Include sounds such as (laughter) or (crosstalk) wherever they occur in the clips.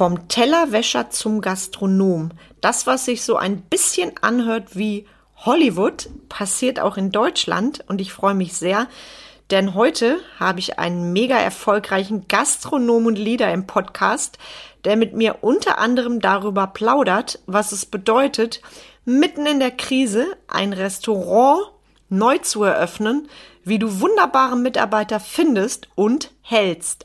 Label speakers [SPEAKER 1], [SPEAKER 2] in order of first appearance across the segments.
[SPEAKER 1] Vom Tellerwäscher zum Gastronom. Das, was sich so ein bisschen anhört wie Hollywood, passiert auch in Deutschland und ich freue mich sehr, denn heute habe ich einen mega erfolgreichen Gastronom und Leader im Podcast, der mit mir unter anderem darüber plaudert, was es bedeutet, mitten in der Krise ein Restaurant neu zu eröffnen, wie du wunderbare Mitarbeiter findest und hältst.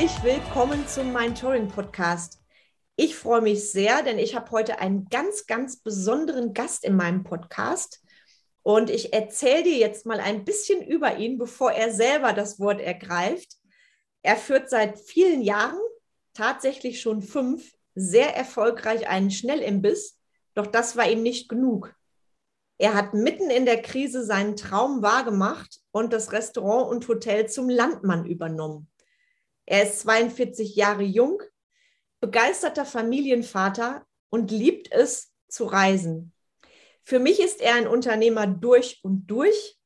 [SPEAKER 1] Herzlich willkommen zum Mentoring Podcast. Ich freue mich sehr, denn ich habe heute einen ganz, ganz besonderen Gast in meinem Podcast. Und ich erzähle dir jetzt mal ein bisschen über ihn, bevor er selber das Wort ergreift. Er führt seit vielen Jahren, tatsächlich schon fünf, sehr erfolgreich einen Schnellimbiss. Doch das war ihm nicht genug. Er hat mitten in der Krise seinen Traum wahrgemacht und das Restaurant und Hotel zum Landmann übernommen. Er ist 42 Jahre jung, begeisterter Familienvater und liebt es zu reisen. Für mich ist er ein Unternehmer durch und durch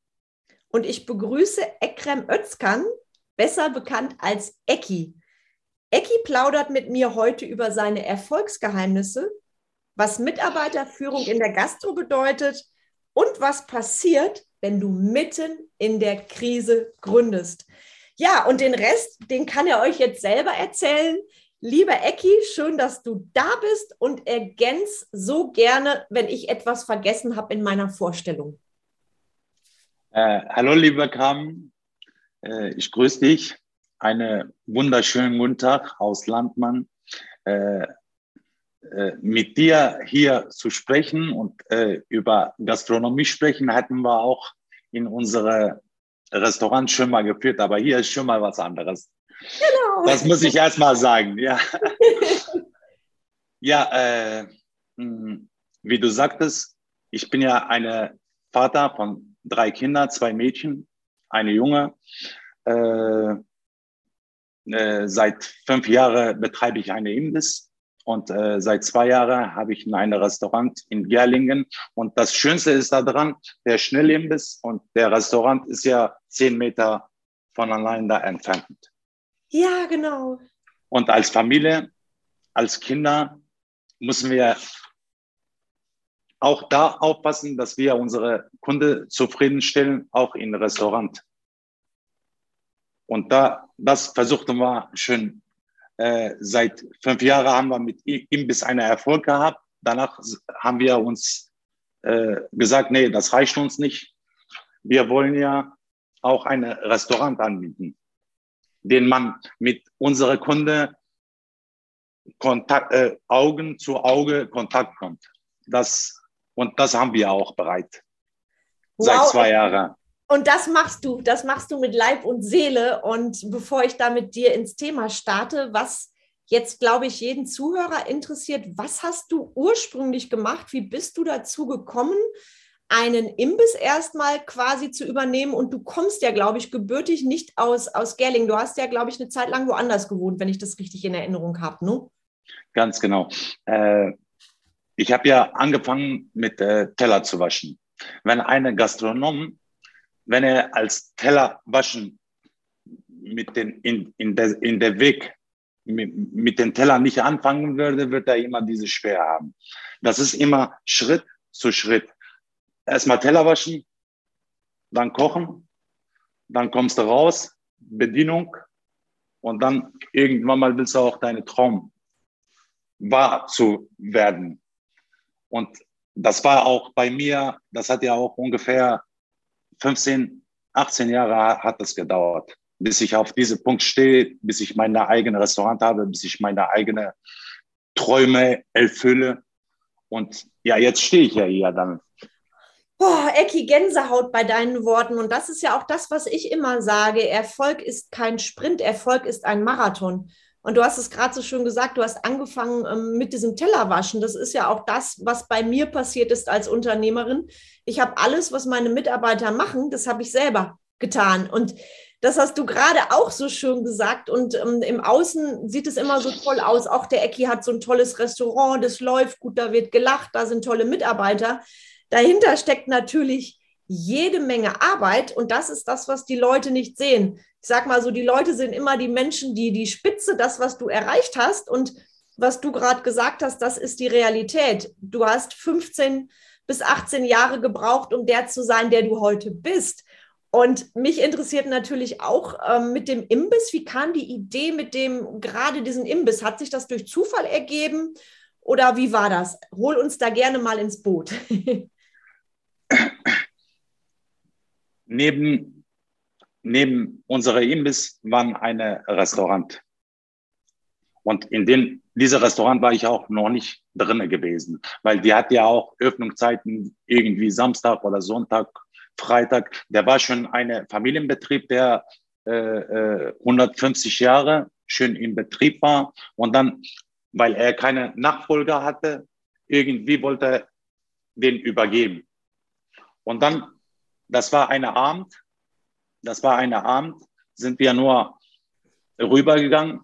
[SPEAKER 1] und ich begrüße Ekrem Özkan, besser bekannt als Eki. Eki plaudert mit mir heute über seine Erfolgsgeheimnisse, was Mitarbeiterführung in der Gastro bedeutet und was passiert, wenn du mitten in der Krise gründest. Ja, und den Rest, den kann er euch jetzt selber erzählen. Lieber Ecki, schön, dass du da bist und ergänz so gerne, wenn ich etwas vergessen habe in meiner Vorstellung.
[SPEAKER 2] Äh, hallo, lieber Kram. Äh, ich grüße dich. Einen wunderschönen guten Tag aus Landmann. Äh, äh mit dir hier zu sprechen und äh, über Gastronomie sprechen, hatten wir auch in unserer Restaurant schon mal geführt, aber hier ist schon mal was anderes. Genau. Das muss ich erst mal sagen, ja. (laughs) ja, äh, hm, wie du sagtest, ich bin ja eine Vater von drei Kindern, zwei Mädchen, eine Junge. Äh, äh, seit fünf Jahren betreibe ich eine Imbiss und äh, seit zwei Jahren habe ich ein Restaurant in Gerlingen. Und das Schönste ist daran, der Schnellimbiss und der Restaurant ist ja zehn Meter voneinander entfernt.
[SPEAKER 1] Ja, genau.
[SPEAKER 2] Und als Familie, als Kinder müssen wir auch da aufpassen, dass wir unsere Kunden zufriedenstellen, auch im Restaurant. Und da, das versuchten wir schon äh, seit fünf Jahren haben wir mit Imbiss einen Erfolg gehabt. Danach haben wir uns äh, gesagt, nee, das reicht uns nicht. Wir wollen ja auch ein Restaurant anbieten den man mit unserer Kunde Kontakt, äh, Augen zu Auge Kontakt kommt. Das, und das haben wir auch bereit. Wow. Seit zwei Jahren.
[SPEAKER 1] Und das machst du, das machst du mit Leib und Seele. Und bevor ich da mit dir ins Thema starte, was jetzt, glaube ich, jeden Zuhörer interessiert, was hast du ursprünglich gemacht? Wie bist du dazu gekommen? einen Imbiss erstmal quasi zu übernehmen. Und du kommst ja, glaube ich, gebürtig nicht aus, aus Gerling. Du hast ja, glaube ich, eine Zeit lang woanders gewohnt, wenn ich das richtig in Erinnerung habe, ne?
[SPEAKER 2] Ganz genau. Äh, ich habe ja angefangen mit äh, Teller zu waschen. Wenn eine Gastronom, wenn er als Teller waschen mit den, in, in, der, in der Weg mit, mit den Tellern nicht anfangen würde, wird er immer diese schwer haben. Das ist immer Schritt zu Schritt erstmal Teller waschen, dann kochen, dann kommst du raus, Bedienung und dann irgendwann mal willst du auch deine Traum wahr zu werden. Und das war auch bei mir, das hat ja auch ungefähr 15, 18 Jahre hat das gedauert, bis ich auf diesen Punkt stehe, bis ich meine eigene Restaurant habe, bis ich meine eigene Träume erfülle. Und ja, jetzt stehe ich ja hier dann
[SPEAKER 1] Boah, Ecki, Gänsehaut bei deinen Worten. Und das ist ja auch das, was ich immer sage. Erfolg ist kein Sprint, Erfolg ist ein Marathon. Und du hast es gerade so schön gesagt, du hast angefangen ähm, mit diesem Tellerwaschen. Das ist ja auch das, was bei mir passiert ist als Unternehmerin. Ich habe alles, was meine Mitarbeiter machen, das habe ich selber getan. Und das hast du gerade auch so schön gesagt. Und ähm, im Außen sieht es immer so toll aus. Auch der Ecki hat so ein tolles Restaurant, das läuft gut, da wird gelacht, da sind tolle Mitarbeiter. Dahinter steckt natürlich jede Menge Arbeit und das ist das, was die Leute nicht sehen. Ich sag mal so, die Leute sind immer die Menschen, die die Spitze, das, was du erreicht hast und was du gerade gesagt hast, das ist die Realität. Du hast 15 bis 18 Jahre gebraucht, um der zu sein, der du heute bist. Und mich interessiert natürlich auch ähm, mit dem Imbiss, wie kam die Idee mit dem, gerade diesen Imbiss? Hat sich das durch Zufall ergeben oder wie war das? Hol uns da gerne mal ins Boot. (laughs)
[SPEAKER 2] neben, neben unserer Imbiss war ein Restaurant. Und in dem, dieser Restaurant war ich auch noch nicht drinne gewesen, weil die hat ja auch Öffnungszeiten irgendwie Samstag oder Sonntag, Freitag. Der war schon ein Familienbetrieb, der äh, 150 äh, Jahre schön im Betrieb war. Und dann, weil er keine Nachfolger hatte, irgendwie wollte er den übergeben. Und dann das war eine Abend, das war eine Abend, sind wir nur rübergegangen.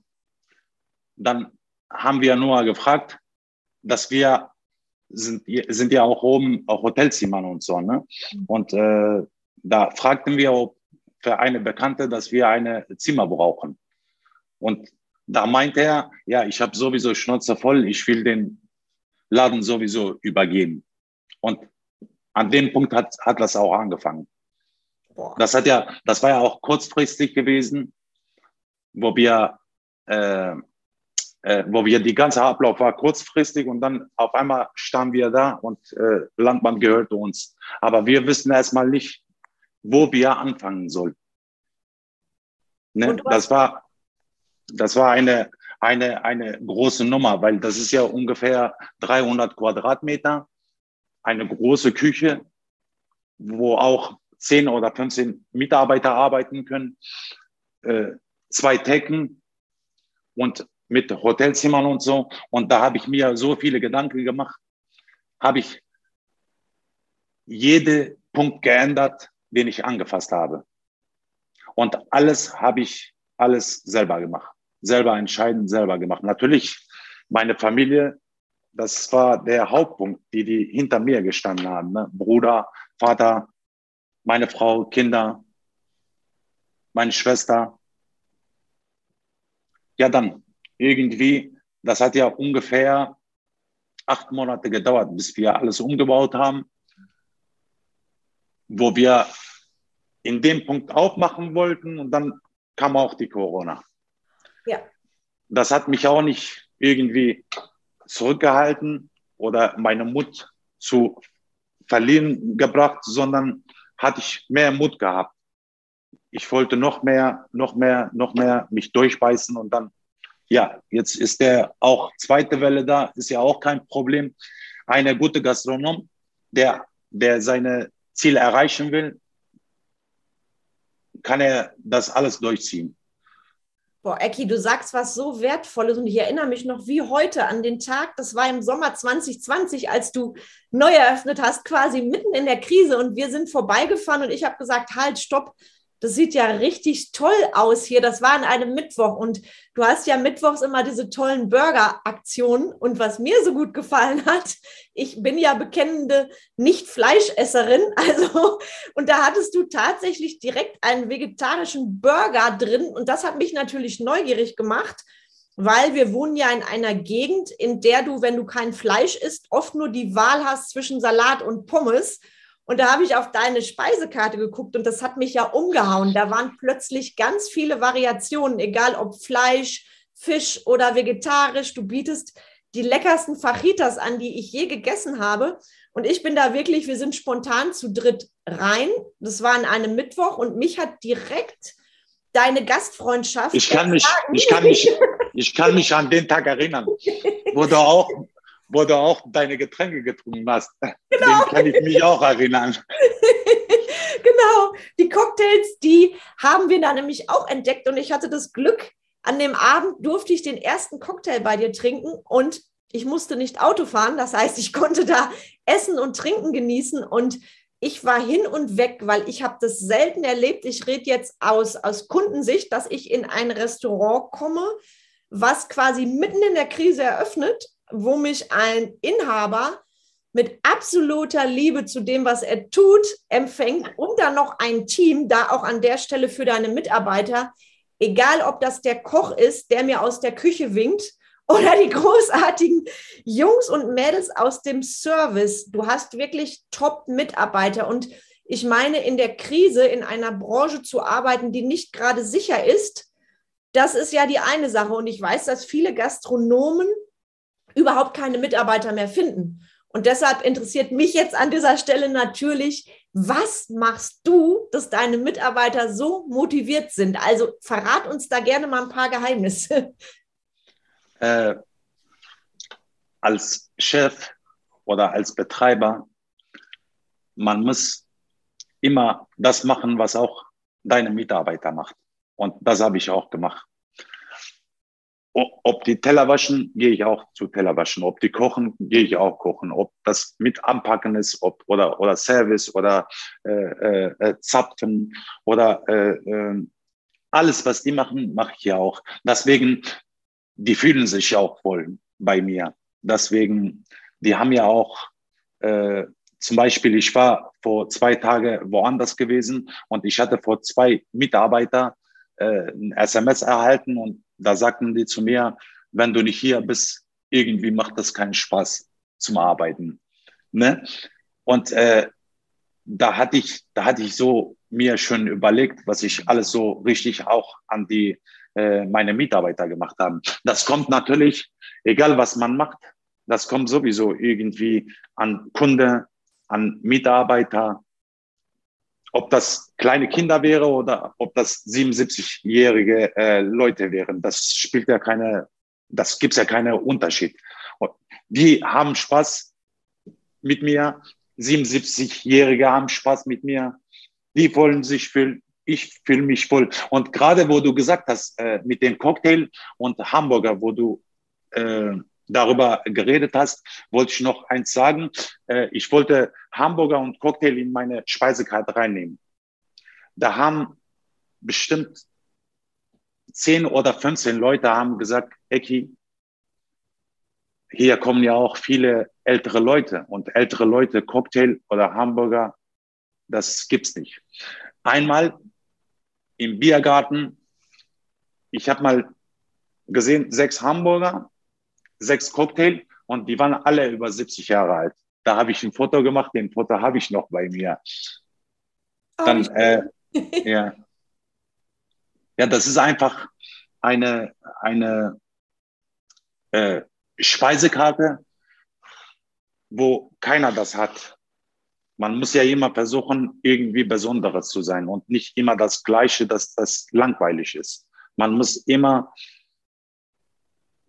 [SPEAKER 2] Dann haben wir nur gefragt, dass wir sind, sind ja auch oben auch Hotelzimmer und so. Ne? Und äh, da fragten wir ob für eine Bekannte, dass wir eine Zimmer brauchen. Und da meinte er, ja, ich habe sowieso Schnauze voll, ich will den Laden sowieso übergeben. Und an dem Punkt hat, hat das auch angefangen. Boah. Das hat ja, das war ja auch kurzfristig gewesen, wo wir, äh, äh, wo wir die ganze Ablauf war kurzfristig und dann auf einmal standen wir da und äh, Landmann gehörte uns. Aber wir wissen erstmal nicht, wo wir anfangen sollen. Ne? Das war, das war eine, eine, eine große Nummer, weil das ist ja ungefähr 300 Quadratmeter eine große Küche, wo auch 10 oder 15 Mitarbeiter arbeiten können, äh, zwei Decken und mit Hotelzimmern und so. Und da habe ich mir so viele Gedanken gemacht, habe ich jede Punkt geändert, den ich angefasst habe. Und alles habe ich alles selber gemacht, selber entscheiden, selber gemacht. Natürlich meine Familie das war der Hauptpunkt, die, die hinter mir gestanden haben. Ne? Bruder, Vater, meine Frau, Kinder, meine Schwester. Ja, dann irgendwie, das hat ja ungefähr acht Monate gedauert, bis wir alles umgebaut haben, wo wir in dem Punkt aufmachen wollten und dann kam auch die Corona. Ja. Das hat mich auch nicht irgendwie zurückgehalten oder meine Mut zu verlieren gebracht, sondern hatte ich mehr Mut gehabt. Ich wollte noch mehr, noch mehr, noch mehr mich durchbeißen und dann, ja, jetzt ist der auch zweite Welle da, ist ja auch kein Problem. Eine gute Gastronom, der, der seine Ziele erreichen will, kann er das alles durchziehen.
[SPEAKER 1] Boah, Ecki, du sagst was so Wertvolles und ich erinnere mich noch wie heute an den Tag, das war im Sommer 2020, als du neu eröffnet hast, quasi mitten in der Krise und wir sind vorbeigefahren und ich habe gesagt, halt, stopp, das sieht ja richtig toll aus hier. Das war an einem Mittwoch und du hast ja mittwochs immer diese tollen Burger-Aktionen. Und was mir so gut gefallen hat, ich bin ja bekennende Nicht-Fleischesserin. (laughs) Also, und da hattest du tatsächlich direkt einen vegetarischen Burger drin. Und das hat mich natürlich neugierig gemacht weil wir wohnen ja in einer Gegend, in der du, wenn du kein Fleisch isst, oft nur die Wahl hast zwischen Salat und Pommes. Und da habe ich auf deine Speisekarte geguckt und das hat mich ja umgehauen. Da waren plötzlich ganz viele Variationen, egal ob Fleisch, Fisch oder vegetarisch. Du bietest die leckersten Fajitas an, die ich je gegessen habe. Und ich bin da wirklich, wir sind spontan zu dritt rein. Das war an einem Mittwoch und mich hat direkt deine Gastfreundschaft.
[SPEAKER 2] Ich kann mich, ich kann mich, ich kann mich an den Tag erinnern, wo du auch wo du auch deine Getränke getrunken hast. Genau. (laughs) Den kann ich mich auch erinnern. (laughs)
[SPEAKER 1] genau, die Cocktails, die haben wir da nämlich auch entdeckt und ich hatte das Glück, an dem Abend durfte ich den ersten Cocktail bei dir trinken und ich musste nicht Auto fahren. Das heißt, ich konnte da essen und trinken genießen und ich war hin und weg, weil ich habe das selten erlebt. Ich rede jetzt aus, aus Kundensicht, dass ich in ein Restaurant komme, was quasi mitten in der Krise eröffnet, wo mich ein Inhaber mit absoluter Liebe zu dem, was er tut, empfängt und dann noch ein Team, da auch an der Stelle für deine Mitarbeiter, egal ob das der Koch ist, der mir aus der Küche winkt (laughs) oder die großartigen Jungs und Mädels aus dem Service. Du hast wirklich Top-Mitarbeiter und ich meine, in der Krise in einer Branche zu arbeiten, die nicht gerade sicher ist, das ist ja die eine Sache. Und ich weiß, dass viele Gastronomen überhaupt keine Mitarbeiter mehr finden. Und deshalb interessiert mich jetzt an dieser Stelle natürlich, was machst du, dass deine Mitarbeiter so motiviert sind? Also verrat uns da gerne mal ein paar Geheimnisse.
[SPEAKER 2] Äh, als Chef oder als Betreiber, man muss immer das machen, was auch deine Mitarbeiter macht. Und das habe ich auch gemacht. Ob die Teller waschen, gehe ich auch zu Teller waschen. Ob die kochen, gehe ich auch kochen. Ob das mit anpacken ist, ob, oder, oder Service oder äh, äh, äh Zapfen oder äh, äh, alles, was die machen, mache ich ja auch. Deswegen, die fühlen sich auch wohl bei mir. Deswegen, die haben ja auch, äh, zum Beispiel, ich war vor zwei Tagen woanders gewesen und ich hatte vor zwei Mitarbeiter äh, ein SMS erhalten und da sagten die zu mir, wenn du nicht hier bist, irgendwie macht das keinen Spaß zum Arbeiten. Ne? Und äh, da hatte ich, da hatte ich so mir schon überlegt, was ich alles so richtig auch an die äh, meine Mitarbeiter gemacht haben. Das kommt natürlich, egal was man macht, das kommt sowieso irgendwie an Kunde, an Mitarbeiter, ob das kleine Kinder wäre oder ob das 77-jährige äh, Leute wären. Das spielt ja keine, das gibt's ja keine Unterschied. Die haben Spaß mit mir. 77-Jährige haben Spaß mit mir. Die wollen sich fühlen. Ich fühle mich voll. Und gerade wo du gesagt hast, äh, mit dem Cocktail und Hamburger, wo du äh, darüber geredet hast, wollte ich noch eins sagen. Äh, ich wollte Hamburger und Cocktail in meine Speisekarte reinnehmen. Da haben bestimmt 10 oder 15 Leute haben gesagt, Eki, hier kommen ja auch viele ältere Leute und ältere Leute Cocktail oder Hamburger, das gibt's nicht. Einmal im Biergarten, ich habe mal gesehen, sechs Hamburger sechs Cocktail und die waren alle über 70 Jahre alt. Da habe ich ein Foto gemacht, den Foto habe ich noch bei mir. Oh, Dann, äh, (laughs) ja. ja, das ist einfach eine, eine äh, Speisekarte, wo keiner das hat. Man muss ja immer versuchen, irgendwie Besonderes zu sein und nicht immer das Gleiche, dass das langweilig ist. Man muss immer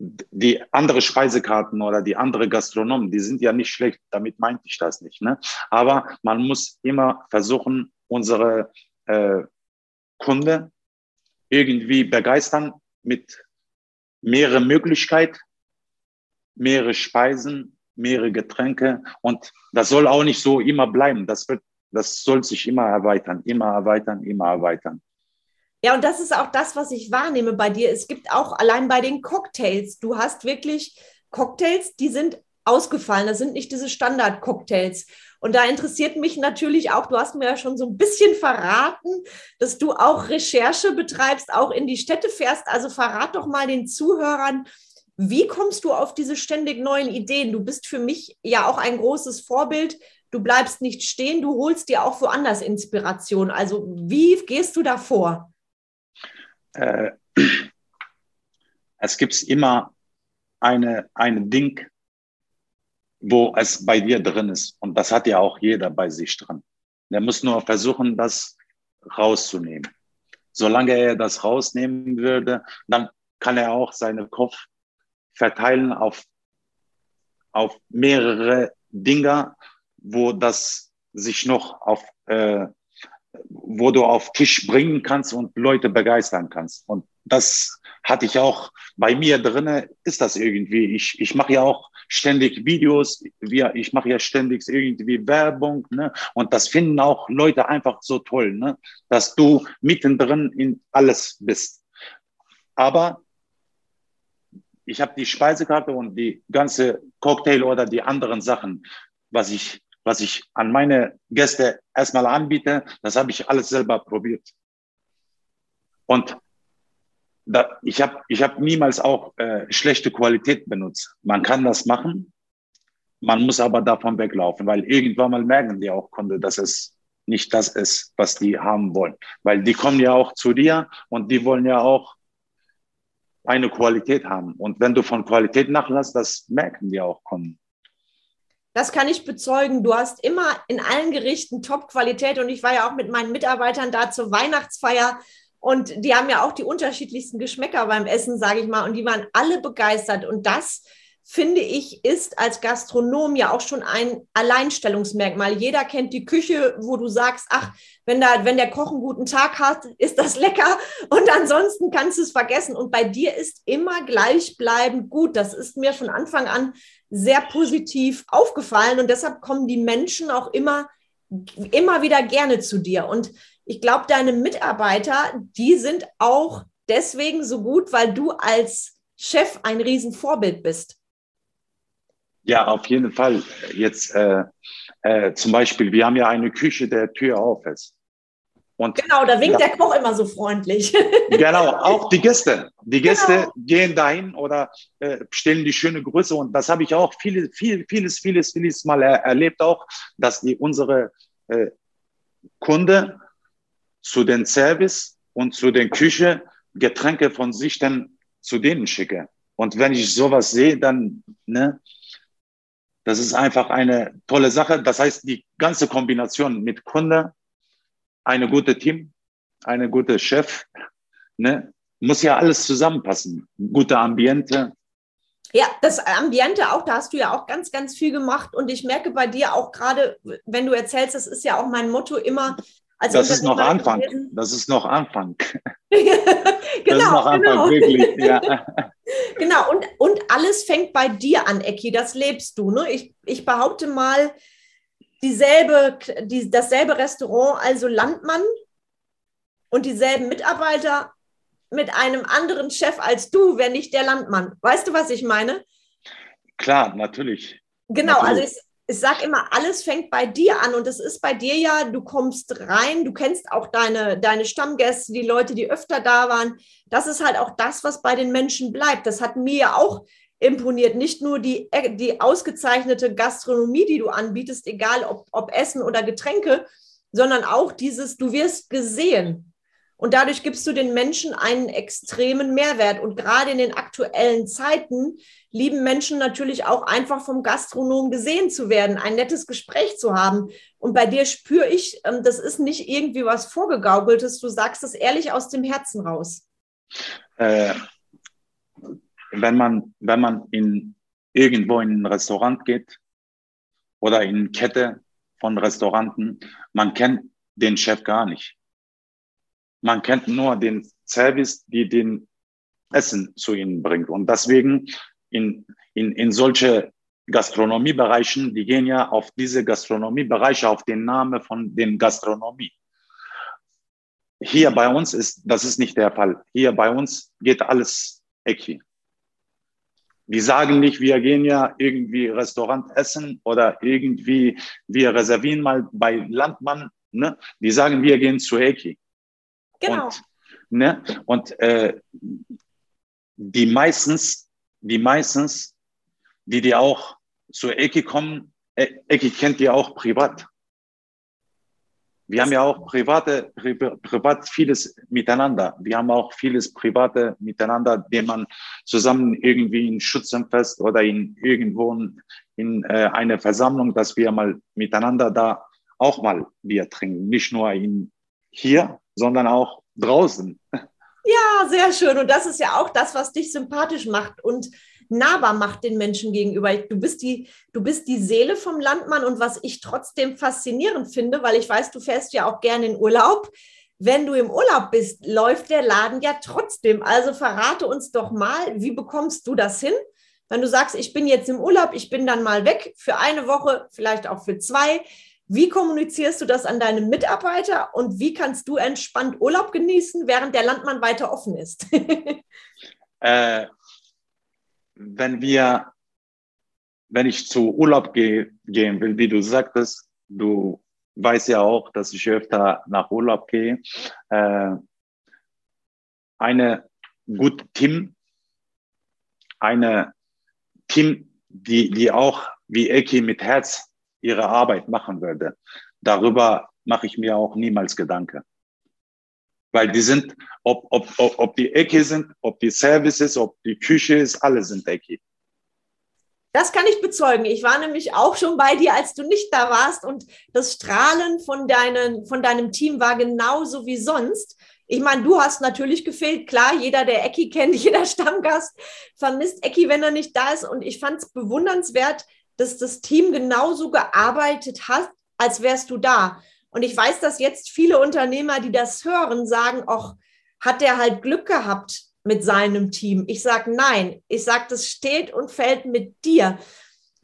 [SPEAKER 2] die andere Speisekarten oder die andere Gastronomen, die sind ja nicht schlecht, damit meinte ich das nicht. Ne? Aber man muss immer versuchen, unsere äh, Kunde irgendwie begeistern mit mehrere Möglichkeiten, mehrere Speisen, mehrere Getränke und das soll auch nicht so immer bleiben. Das wird, das soll sich immer erweitern, immer erweitern, immer erweitern.
[SPEAKER 1] Ja, und das ist auch das, was ich wahrnehme bei dir. Es gibt auch allein bei den Cocktails, du hast wirklich Cocktails, die sind ausgefallen. Das sind nicht diese Standard-Cocktails. Und da interessiert mich natürlich auch, du hast mir ja schon so ein bisschen verraten, dass du auch Recherche betreibst, auch in die Städte fährst. Also verrat doch mal den Zuhörern, wie kommst du auf diese ständig neuen Ideen? Du bist für mich ja auch ein großes Vorbild. Du bleibst nicht stehen, du holst dir auch woanders Inspiration. Also wie gehst du da vor?
[SPEAKER 2] Äh, es gibt immer eine, ein Ding, wo es bei dir drin ist. Und das hat ja auch jeder bei sich dran. Der muss nur versuchen, das rauszunehmen. Solange er das rausnehmen würde, dann kann er auch seinen Kopf verteilen auf auf mehrere Dinge, wo das sich noch auf, äh, wo du auf Tisch bringen kannst und Leute begeistern kannst. Und das hatte ich auch bei mir drinne, ist das irgendwie. Ich, ich mache ja auch ständig Videos, wir, ich mache ja ständig irgendwie Werbung, ne? Und das finden auch Leute einfach so toll, ne? Dass du mittendrin in alles bist. Aber ich habe die Speisekarte und die ganze Cocktail oder die anderen Sachen, was ich, was ich an meine Gäste erstmal anbiete, das habe ich alles selber probiert. Und da, ich habe ich hab niemals auch äh, schlechte Qualität benutzt. Man kann das machen, man muss aber davon weglaufen, weil irgendwann mal merken die auch Kunde, dass es nicht das ist, was die haben wollen. Weil die kommen ja auch zu dir und die wollen ja auch eine Qualität haben. Und wenn du von Qualität nachlässt, das merken die auch Kunden.
[SPEAKER 1] Das kann ich bezeugen. Du hast immer in allen Gerichten Top-Qualität und ich war ja auch mit meinen Mitarbeitern da zur Weihnachtsfeier und die haben ja auch die unterschiedlichsten Geschmäcker beim Essen, sage ich mal. Und die waren alle begeistert. Und das, finde ich, ist als Gastronom ja auch schon ein Alleinstellungsmerkmal. Jeder kennt die Küche, wo du sagst, ach, wenn, da, wenn der Koch einen guten Tag hat, ist das lecker. Und ansonsten kannst du es vergessen. Und bei dir ist immer gleichbleibend gut. Das ist mir von Anfang an sehr positiv aufgefallen. Und deshalb kommen die Menschen auch immer, immer wieder gerne zu dir. Und ich glaube, deine Mitarbeiter, die sind auch deswegen so gut, weil du als Chef ein Riesenvorbild bist.
[SPEAKER 2] Ja, auf jeden Fall. Jetzt äh, äh, zum Beispiel, wir haben ja eine Küche, der Tür auf ist.
[SPEAKER 1] Und genau, da winkt ja, der Koch immer so freundlich. (laughs)
[SPEAKER 2] Genau, auch die Gäste. Die Gäste genau. gehen dahin oder äh, stellen die schöne Größe. Und das habe ich auch viele, viel, vieles, vieles, vieles Mal er erlebt auch, dass die unsere äh, Kunde zu den Service und zu den Küche Getränke von sich dann zu denen schicke. Und wenn ich sowas sehe, dann, ne, das ist einfach eine tolle Sache. Das heißt, die ganze Kombination mit Kunde, eine gute Team, eine gute Chef, ne, muss ja alles zusammenpassen. Gute Ambiente.
[SPEAKER 1] Ja, das Ambiente auch, da hast du ja auch ganz, ganz viel gemacht. Und ich merke bei dir auch gerade, wenn du erzählst, das ist ja auch mein Motto immer,
[SPEAKER 2] also das ist noch Anfang. Gewesen. Das ist noch Anfang.
[SPEAKER 1] genau, (laughs) das ist noch Anfang, genau. wirklich. (laughs) Ja. genau, und, und alles fängt bei dir an, Ecki, das lebst du. Ne? Ich, ich behaupte mal, dieselbe, die, dasselbe Restaurant, also Landmann und dieselben Mitarbeiter mit einem anderen Chef als du, wenn nicht der Landmann. Weißt du, was ich meine?
[SPEAKER 2] Klar, natürlich.
[SPEAKER 1] Genau, also natürlich. also ich, ich sage immer, alles fängt bei dir an und es ist bei dir ja, du kommst rein, du kennst auch deine, deine Stammgäste, die Leute, die öfter da waren. Das ist halt auch das, was bei den Menschen bleibt. Das hat mir ja auch imponiert. Nicht nur die, die ausgezeichnete Gastronomie, die du anbietest, egal ob, ob Essen oder Getränke, sondern auch dieses, du wirst gesehen. Und dadurch gibst du den Menschen einen extremen Mehrwert. Und gerade in den aktuellen Zeiten lieben Menschen natürlich auch einfach vom Gastronom gesehen zu werden, ein nettes Gespräch zu haben. Und bei dir spüre ich, ähm, das ist nicht irgendwie was vorgegaukeltes. Du sagst es ehrlich aus dem Herzen raus.
[SPEAKER 2] Äh, wenn man, wenn man in irgendwo in ein Restaurant geht oder in Kette von Restauranten, man kennt den Chef gar nicht man kennt nur den Service, die den Essen zu ihnen bringt. Und deswegen in, in, in solche Gastronomiebereichen, die gehen ja auf diese Gastronomiebereiche, auf den Namen von den Gastronomie. Hier bei uns ist, das ist nicht der Fall. Hier bei uns geht alles Ecki. Wir sagen nicht, wir gehen ja irgendwie Restaurant essen oder irgendwie, wir reservieren mal bei Landmann. Ne? Wir sagen, wir gehen zu Eki. Genau. Und, ne? und äh, die meistens, die meistens, die dir auch zur Ecke kommen, äh, Ecke kennt ihr auch privat. Wir haben ja auch private, pri privat vieles miteinander. Wir haben auch vieles private miteinander, dem man zusammen irgendwie in Schützenfest oder in irgendwo in äh, eine Versammlung, dass wir mal miteinander da auch mal Bier trinken. Nicht nur in hier, sondern auch draußen.
[SPEAKER 1] Ja, sehr schön. Und das ist ja auch das, was dich sympathisch macht. Und nahbar macht den Menschen gegenüber. Du bist die, du bist die Seele vom Landmann und was ich trotzdem faszinierend finde, weil ich weiß, du fährst ja auch gerne in Urlaub. Wenn du im Urlaub bist, läuft der Laden ja trotzdem. Also verrate uns doch mal, wie bekommst du das hin? Wenn du sagst, ich bin jetzt im Urlaub, ich bin dann mal weg für eine Woche, vielleicht auch für zwei. Wie kommunizierst du das an deine Mitarbeiter und wie kannst du entspannt Urlaub genießen, während der Landmann weiter offen ist? (laughs)
[SPEAKER 2] äh, wenn wir, wenn ich zu Urlaub gehe, gehen will, wie du sagtest, du weißt ja auch, dass ich öfter nach Urlaub gehe. Äh, eine gute Team, eine Team, die, die auch wie Eki mit Herz ihre Arbeit machen würde. Darüber mache ich mir auch niemals Gedanken. Weil die sind, ob, ob, ob, ob die Ecke sind, ob die Service ist, ob die Küche ist, alle sind Ecke.
[SPEAKER 1] Das kann ich bezeugen. Ich war nämlich auch schon bei dir, als du nicht da warst und das Strahlen von, deinen, von deinem Team war genauso wie sonst. Ich meine, du hast natürlich gefehlt. Klar, jeder, der Ecki kennt, (laughs) jeder Stammgast vermisst Ecki, wenn er nicht da ist. Und ich fand es bewundernswert, dass das Team genauso gearbeitet hat, als wärst du da. Und ich weiß, dass jetzt viele Unternehmer, die das hören, sagen, ach, hat der halt Glück gehabt mit seinem Team. Ich sage nein. Ich sage, das steht und fällt mit dir.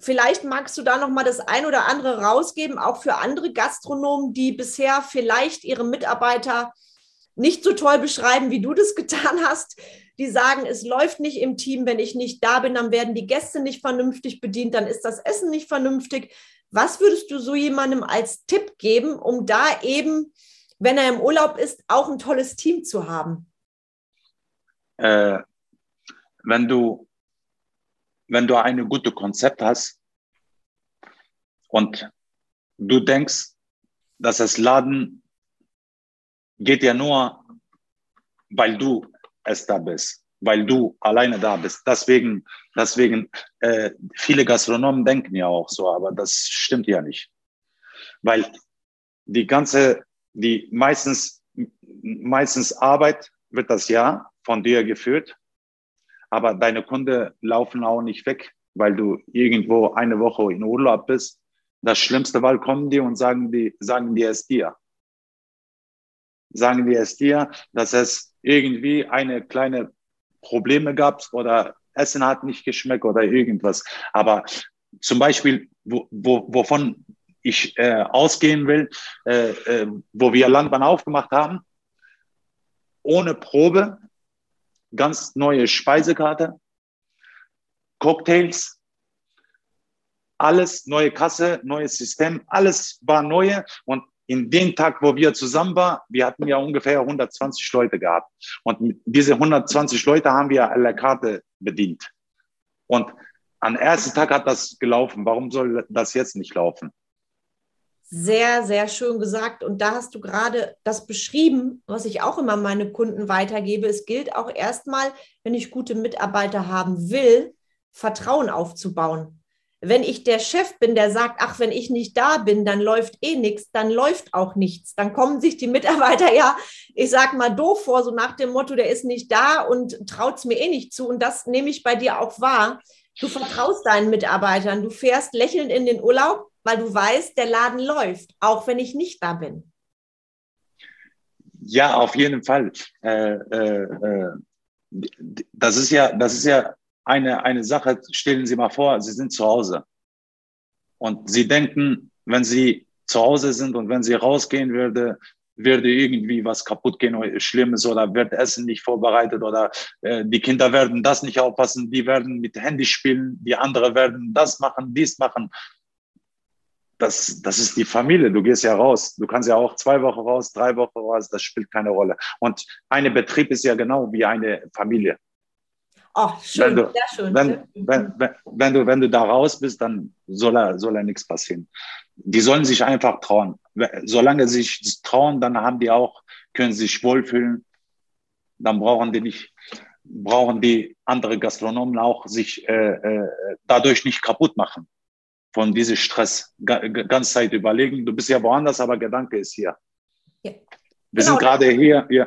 [SPEAKER 1] Vielleicht magst du da noch mal das ein oder andere rausgeben, auch für andere Gastronomen, die bisher vielleicht ihre Mitarbeiter nicht so toll beschreiben, wie du das (laughs) getan hast die sagen, es läuft nicht im Team, wenn ich nicht da bin, dann werden die Gäste nicht vernünftig bedient, dann ist das Essen nicht vernünftig. Was würdest du so jemandem als Tipp geben, um da eben, wenn er im Urlaub ist, auch ein tolles Team zu haben?
[SPEAKER 2] Äh, wenn du wenn du ein gutes Konzept hast und du denkst, dass das Laden geht ja nur, weil du es da bist, weil du alleine da bist. Deswegen, deswegen äh, viele Gastronomen denken ja auch so, aber das stimmt ja nicht. Weil die ganze, die meistens, meistens Arbeit wird das Jahr von dir geführt, aber deine Kunden laufen auch nicht weg, weil du irgendwo eine Woche in Urlaub bist. Das Schlimmste Mal kommen die und sagen die, sagen die es dir. Sagen die es dir, dass es irgendwie eine kleine Probleme gab oder Essen hat nicht geschmeckt oder irgendwas. Aber zum Beispiel, wo, wo, wovon ich äh, ausgehen will, äh, äh, wo wir Landbahn aufgemacht haben, ohne Probe, ganz neue Speisekarte, Cocktails, alles neue Kasse, neues System, alles war neu und in dem Tag, wo wir zusammen waren, wir hatten ja ungefähr 120 Leute gehabt. Und diese 120 Leute haben wir à la carte bedient. Und am ersten Tag hat das gelaufen. Warum soll das jetzt nicht laufen?
[SPEAKER 1] Sehr, sehr schön gesagt. Und da hast du gerade das beschrieben, was ich auch immer meine Kunden weitergebe. Es gilt auch erstmal, wenn ich gute Mitarbeiter haben will, Vertrauen aufzubauen wenn ich der Chef bin, der sagt, ach, wenn ich nicht da bin, dann läuft eh nichts, dann läuft auch nichts. Dann kommen sich die Mitarbeiter (laughs) ja, ich sag mal, doof vor, so nach dem Motto, der ist nicht da und traut es mir eh nicht zu. Und das nehme ich bei dir auch wahr. Du vertraust deinen Mitarbeitern, du fährst lächelnd in den Urlaub, weil du weißt, der Laden läuft, auch wenn ich nicht da bin.
[SPEAKER 2] Ja, auf jeden Fall. Äh, äh, äh das ist ja, das ist ja eine, eine Sache, stellen Sie mal vor, Sie sind zu Hause und Sie denken, wenn Sie zu Hause sind und wenn Sie rausgehen würde, würde irgendwie was kaputt gehen oder Schlimmes oder wird Essen nicht vorbereitet oder äh, die Kinder werden das nicht aufpassen, die werden mit Handy spielen, die anderen werden das machen, dies machen. Das, das ist die Familie. Du gehst ja raus. Du kannst ja auch zwei Wochen raus, drei Wochen raus. Das spielt keine Rolle. Und ein Betrieb ist ja genau wie eine Familie.
[SPEAKER 1] Oh, schön, du, sehr schön.
[SPEAKER 2] Wenn, wenn, wenn, wenn, du, wenn du da raus bist, dann soll er, soll er nichts passieren. Die sollen sich einfach trauen. Solange sie sich trauen, dann haben die auch, können sich wohlfühlen. Dann brauchen die nicht, brauchen die andere Gastronomen auch sich äh, äh, dadurch nicht kaputt machen von diesem Stress. Ganz Zeit überlegen, du bist ja woanders, aber Gedanke ist hier. Ja. Wir genau. sind gerade hier, ja.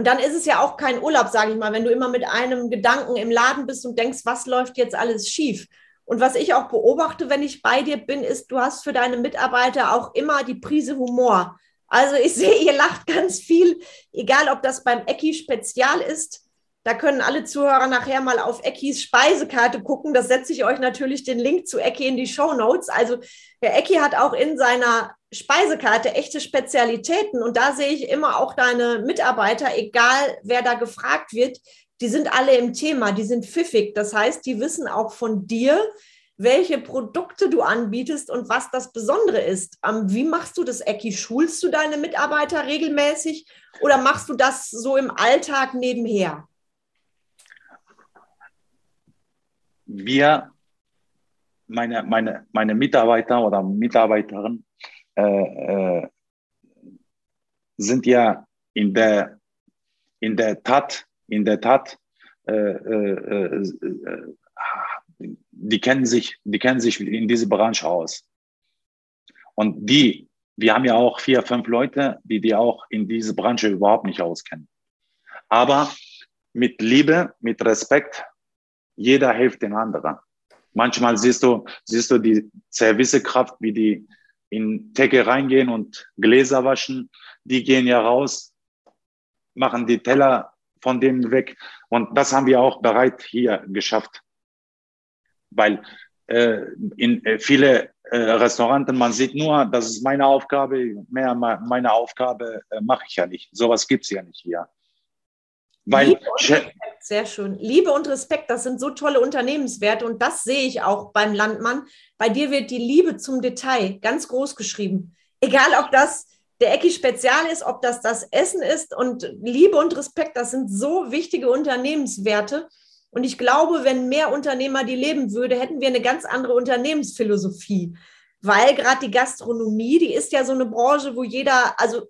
[SPEAKER 1] Und dann ist es ja auch kein Urlaub, sage ich mal, wenn du immer mit einem Gedanken im Laden bist und denkst, was läuft jetzt alles schief. Und was ich auch beobachte, wenn ich bei dir bin, ist, du hast für deine Mitarbeiter auch immer die Prise Humor. Also ich (laughs) sehe, ihr lacht ganz viel, egal ob das beim Ecki Spezial ist. Da können alle Zuhörer nachher mal auf Eckis Speisekarte gucken. Das setze ich euch natürlich den Link zu Ecki in die Show Notes. Also der Ecki hat auch in seiner Speisekarte echte Spezialitäten und da sehe ich immer auch deine Mitarbeiter, egal wer da gefragt wird, die sind alle im Thema, die sind pfiffig. Das heißt, die wissen auch von dir, welche Produkte du anbietest und was das Besondere ist. Wie machst du das, Ecki? Schulst du deine Mitarbeiter regelmäßig oder machst du das so im Alltag nebenher?
[SPEAKER 2] Wir, meine, meine, meine Mitarbeiter oder Mitarbeiterinnen, äh, äh, sind ja in der, in der Tat, in der Tat, äh, äh, die kennen sich, die kennen sich in diese Branche aus. Und die, wir haben ja auch vier, fünf Leute, die die auch in diese Branche überhaupt nicht auskennen. Aber mit Liebe, mit Respekt, jeder hilft den anderen. Manchmal siehst du, siehst du die Servicekraft, wie die in Theke reingehen und Gläser waschen. Die gehen ja raus, machen die Teller von denen weg. Und das haben wir auch bereit hier geschafft weil äh, in äh, viele äh, Restauranten, man sieht nur, das ist meine Aufgabe, mehr meine Aufgabe äh, mache ich ja nicht. Sowas gibt es ja nicht hier.
[SPEAKER 1] Weil Liebe und Respekt, sehr schön. Liebe und Respekt, das sind so tolle Unternehmenswerte und das sehe ich auch beim Landmann. Bei dir wird die Liebe zum Detail ganz groß geschrieben. Egal, ob das der Ecki Spezial ist, ob das das Essen ist und Liebe und Respekt, das sind so wichtige Unternehmenswerte. Und ich glaube, wenn mehr Unternehmer die leben würde, hätten wir eine ganz andere Unternehmensphilosophie. Weil gerade die Gastronomie, die ist ja so eine Branche, wo jeder, also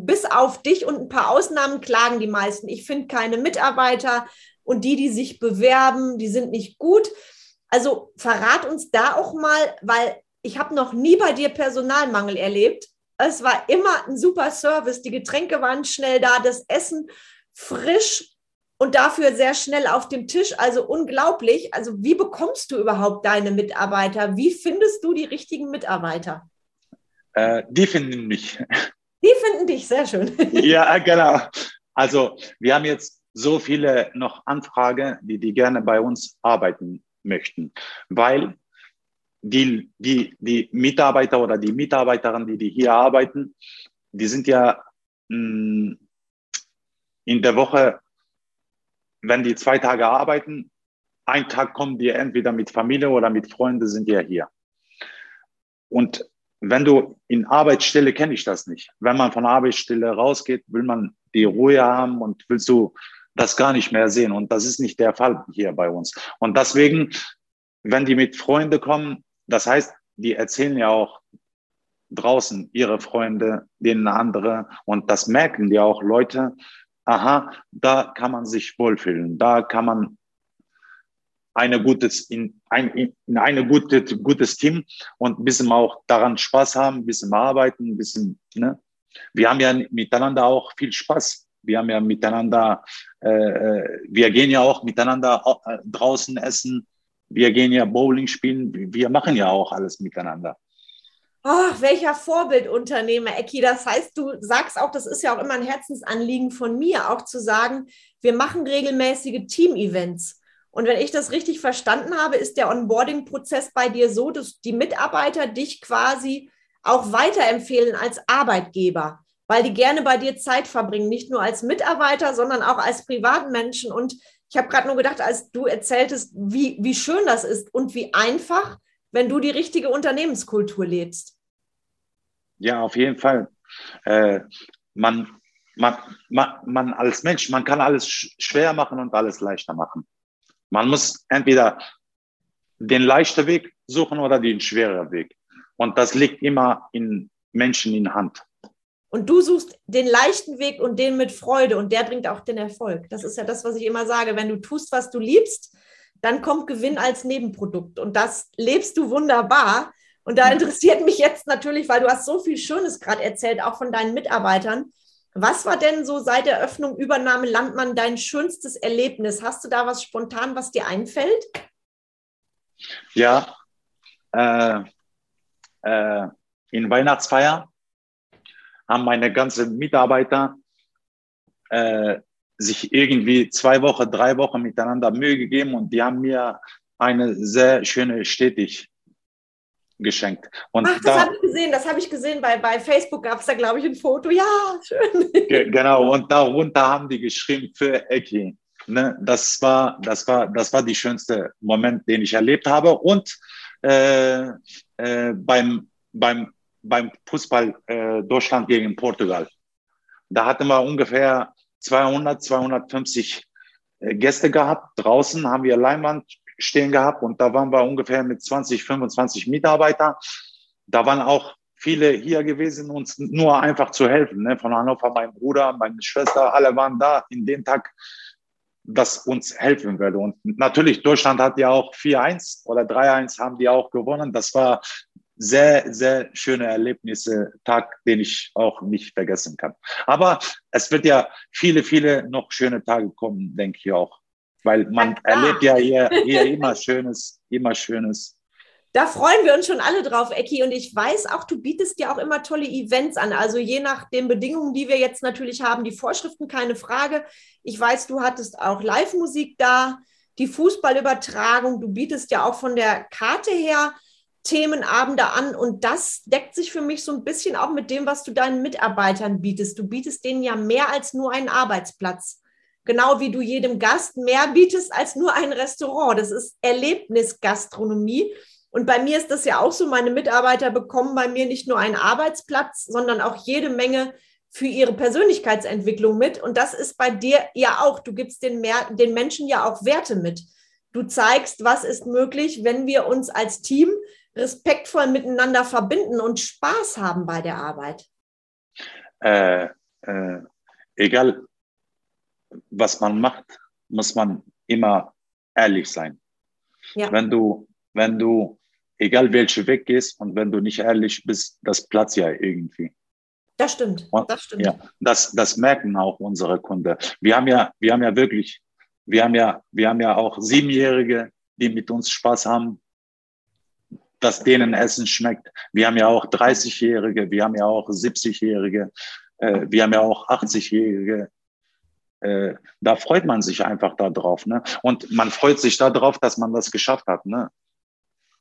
[SPEAKER 1] bis auf dich und ein paar Ausnahmen klagen die meisten. Ich finde keine Mitarbeiter und die, die sich bewerben, die sind nicht gut. Also verrat uns da auch mal, weil ich habe noch nie bei dir Personalmangel erlebt. Es war immer ein super Service. Die Getränke waren schnell da, das Essen frisch und dafür sehr schnell auf dem Tisch. Also unglaublich. Also wie bekommst du überhaupt deine Mitarbeiter? Wie findest du die richtigen Mitarbeiter?
[SPEAKER 2] Äh, die finden mich.
[SPEAKER 1] Die finden dich, sehr schön. (laughs)
[SPEAKER 2] ja, genau. Also wir haben jetzt so viele noch Anfragen, die, die gerne bei uns arbeiten möchten, weil die, die, die Mitarbeiter oder die Mitarbeiterinnen, die, die hier arbeiten, die sind ja mh, mm, in der Woche wenn die zwei Tage arbeiten, ein Tag kommen die entweder mit Familie oder mit Freunden, sind ja hier. Und wenn du in Arbeitsstelle kenne ich das nicht. Wenn man von Arbeitsstelle rausgeht, will man die Ruhe haben und willst du das gar nicht mehr sehen. Und das ist nicht der Fall hier bei uns. Und deswegen, wenn die mit Freunden kommen, das heißt, die erzählen ja auch draußen ihre Freunde, denen andere. Und das merken die auch Leute, aha, da kann man sich wohlfühlen, da kann man eine gutes, in, ein, in eine gute, gutes Team und ein bisschen auch daran Spaß haben, ein bisschen arbeiten, ein bisschen, ne? Wir haben ja miteinander auch viel Spaß. Wir haben ja miteinander, äh, äh wir gehen ja auch miteinander äh, draußen essen. Wir gehen ja Bowling spielen. Wir machen ja auch alles miteinander.
[SPEAKER 1] Ach, welcher Vorbildunternehmer, Ecki. Das heißt, du sagst auch, das ist ja auch immer ein Herzensanliegen von mir, auch zu sagen, wir machen regelmäßige Team-Events. Und wenn ich das richtig verstanden habe, ist der Onboarding-Prozess bei dir so, dass die Mitarbeiter dich quasi auch weiterempfehlen als Arbeitgeber, weil die gerne bei dir Zeit verbringen, nicht nur als Mitarbeiter, sondern auch als Privatmenschen. Und ich habe gerade nur gedacht, als du erzähltest, wie, wie schön das ist und wie einfach, wenn du die richtige Unternehmenskultur lebst.
[SPEAKER 2] Ja, auf jeden Fall. Äh, man, man, man, man als Mensch, man kann alles schwer machen und alles leichter machen. Man muss entweder den leichten Weg suchen oder den schweren Weg. Und das liegt immer in Menschen in Hand.
[SPEAKER 1] Und du suchst den leichten Weg und den mit Freude und der bringt auch den Erfolg. Das ist ja das, was ich immer sage. Wenn du tust, was du liebst, dann kommt Gewinn als Nebenprodukt. Und das lebst du wunderbar. Und da interessiert mich jetzt natürlich, weil du hast so viel Schönes gerade erzählt, auch von deinen Mitarbeitern. Was war denn so seit der Öffnung Übernahme Landmann dein schönstes Erlebnis? Hast du da was spontan, was dir einfällt?
[SPEAKER 2] Ja, äh, äh, in Weihnachtsfeier haben meine ganzen Mitarbeiter äh, sich irgendwie zwei Wochen, drei Wochen miteinander Mühe gegeben und die haben mir eine sehr schöne Stetig geschenkt.
[SPEAKER 1] Und Ach, das da, habe ich gesehen, das habe ich gesehen. Bei, bei Facebook gab es da, glaube ich, ein Foto. Ja, schön. (laughs)
[SPEAKER 2] Genau, und darunter haben die geschrieben für Eki. Ne, das war, das war, das war die schönste Moment, den ich erlebt habe. Und äh, äh, beim, beim, beim Fußball äh, Deutschland gegen Portugal. Da hatten wir ungefähr 200, 250 äh, Gäste gehabt. Draußen haben wir Leinwand stehen gehabt und da waren wir ungefähr mit 20, 25 Mitarbeitern. Da waren auch viele hier gewesen, uns nur einfach zu helfen. Ne? Von Hannover, mein Bruder, meine Schwester, alle waren da in dem Tag, das uns helfen würde. Und natürlich, Deutschland hat ja auch 4-1 oder 3-1 haben die auch gewonnen. Das war sehr, sehr schöne Erlebnisse, Tag, den ich auch nicht vergessen kann. Aber es wird ja viele, viele noch schöne Tage kommen, denke ich auch. Weil man ja, erlebt ja hier, (laughs) hier immer Schönes, immer Schönes.
[SPEAKER 1] Da freuen wir uns schon alle drauf, Ecki. Und ich weiß auch, du bietest ja auch immer tolle Events an. Also je nach den Bedingungen, die wir jetzt natürlich haben, die Vorschriften, keine Frage. Ich weiß, du hattest auch Live-Musik da, die Fußballübertragung. Du bietest ja auch von der Karte her Themenabende an. Und das deckt sich für mich so ein bisschen auch mit dem, was du deinen Mitarbeitern bietest. Du bietest denen ja mehr als nur einen Arbeitsplatz genau wie du jedem Gast mehr bietest als nur ein Restaurant. Das ist Erlebnisgastronomie. Und bei mir ist das ja auch so, meine Mitarbeiter bekommen bei mir nicht nur einen Arbeitsplatz, sondern auch jede Menge für ihre Persönlichkeitsentwicklung mit. Und das ist bei dir ja auch. Du gibst den, mehr, den Menschen ja auch Werte mit. Du zeigst, was ist möglich, wenn wir uns als Team respektvoll miteinander verbinden und Spaß haben bei der Arbeit.
[SPEAKER 2] Äh, äh, egal, was man macht, muss man immer ehrlich sein. Ja. Wenn du, wenn du, egal welche Weg gehst und wenn du nicht ehrlich bist, das platzt ja irgendwie.
[SPEAKER 1] Das stimmt. Das stimmt.
[SPEAKER 2] Ja, das, das merken auch unsere Kunden. Wir haben ja, wir haben ja wirklich, wir haben ja, wir haben ja auch Siebenjährige, die mit uns Spaß haben, dass denen Essen schmeckt. Wir haben ja auch 30-Jährige, wir haben ja auch 70-Jährige, äh, wir haben ja auch 80-Jährige, äh, da freut man sich einfach darauf. Ne? Und man freut sich darauf, dass man das geschafft hat. Ne?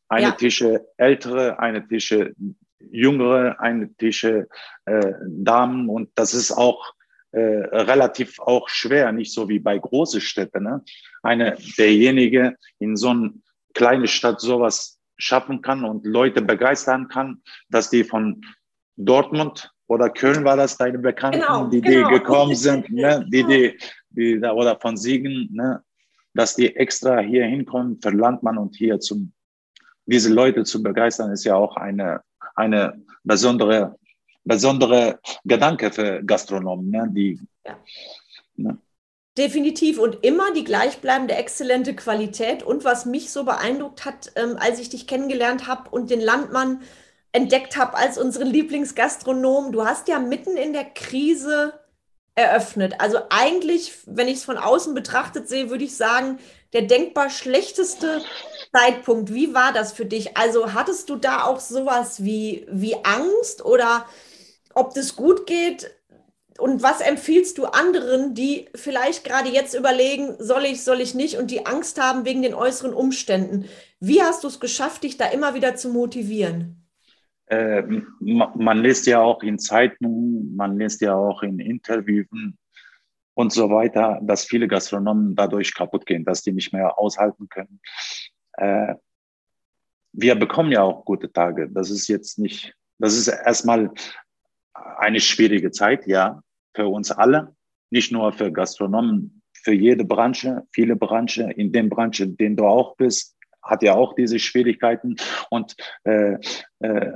[SPEAKER 2] Eine ja. Tische ältere, eine Tische jüngere, eine Tische äh, Damen. Und das ist auch äh, relativ auch schwer, nicht so wie bei großen Städten. Ne? Eine, derjenige in so eine kleine Stadt sowas schaffen kann und Leute begeistern kann, dass die von Dortmund oder Köln war das deine Bekannten, genau, die, genau. die gekommen sind, ne? die, die, die, da, oder von Siegen, ne? dass die extra hier hinkommen für Landmann und hier zum, diese Leute zu begeistern, ist ja auch eine, eine besondere, besondere Gedanke für Gastronomen, ne? die, ja.
[SPEAKER 1] ne? Definitiv und immer die gleichbleibende exzellente Qualität. Und was mich so beeindruckt hat, ähm, als ich dich kennengelernt habe und den Landmann entdeckt habe als unseren Lieblingsgastronom. Du hast ja mitten in der Krise eröffnet. Also eigentlich, wenn ich es von außen betrachtet sehe, würde ich sagen, der denkbar schlechteste Zeitpunkt. Wie war das für dich? Also hattest du da auch sowas wie, wie Angst oder ob das gut geht? Und was empfiehlst du anderen, die vielleicht gerade jetzt überlegen, soll ich, soll ich nicht und die Angst haben wegen den äußeren Umständen? Wie hast du es geschafft, dich da immer wieder zu motivieren?
[SPEAKER 2] Äh, man liest ja auch in Zeitungen, man liest ja auch in Interviews und so weiter, dass viele Gastronomen dadurch kaputt gehen, dass die nicht mehr aushalten können. Äh, wir bekommen ja auch gute Tage. Das ist jetzt nicht, das ist erstmal eine schwierige Zeit, ja, für uns alle, nicht nur für Gastronomen, für jede Branche, viele Branchen, in den Branchen, in denen du auch bist, hat ja auch diese Schwierigkeiten und äh, äh,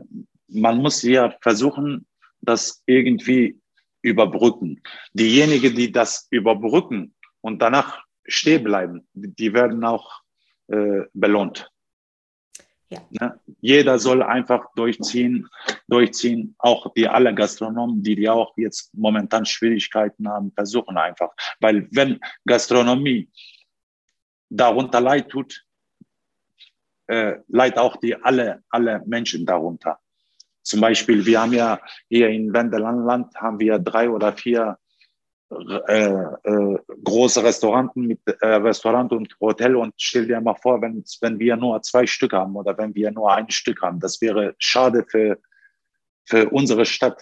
[SPEAKER 2] man muss ja versuchen, das irgendwie überbrücken. Diejenigen, die das überbrücken und danach stehen bleiben, die werden auch äh, belohnt. Ja. Ne? Jeder soll einfach durchziehen, durchziehen. Auch die alle Gastronomen, die, die auch jetzt momentan Schwierigkeiten haben, versuchen einfach. Weil wenn Gastronomie darunter leid tut, äh, leid auch die alle, alle Menschen darunter. Zum Beispiel, wir haben ja hier in Wendelandland haben wir drei oder vier äh, äh, große Restauranten mit äh, Restaurant und Hotel und stell dir mal vor, wenn, wenn wir nur zwei Stück haben oder wenn wir nur ein Stück haben, das wäre schade für, für unsere Stadt.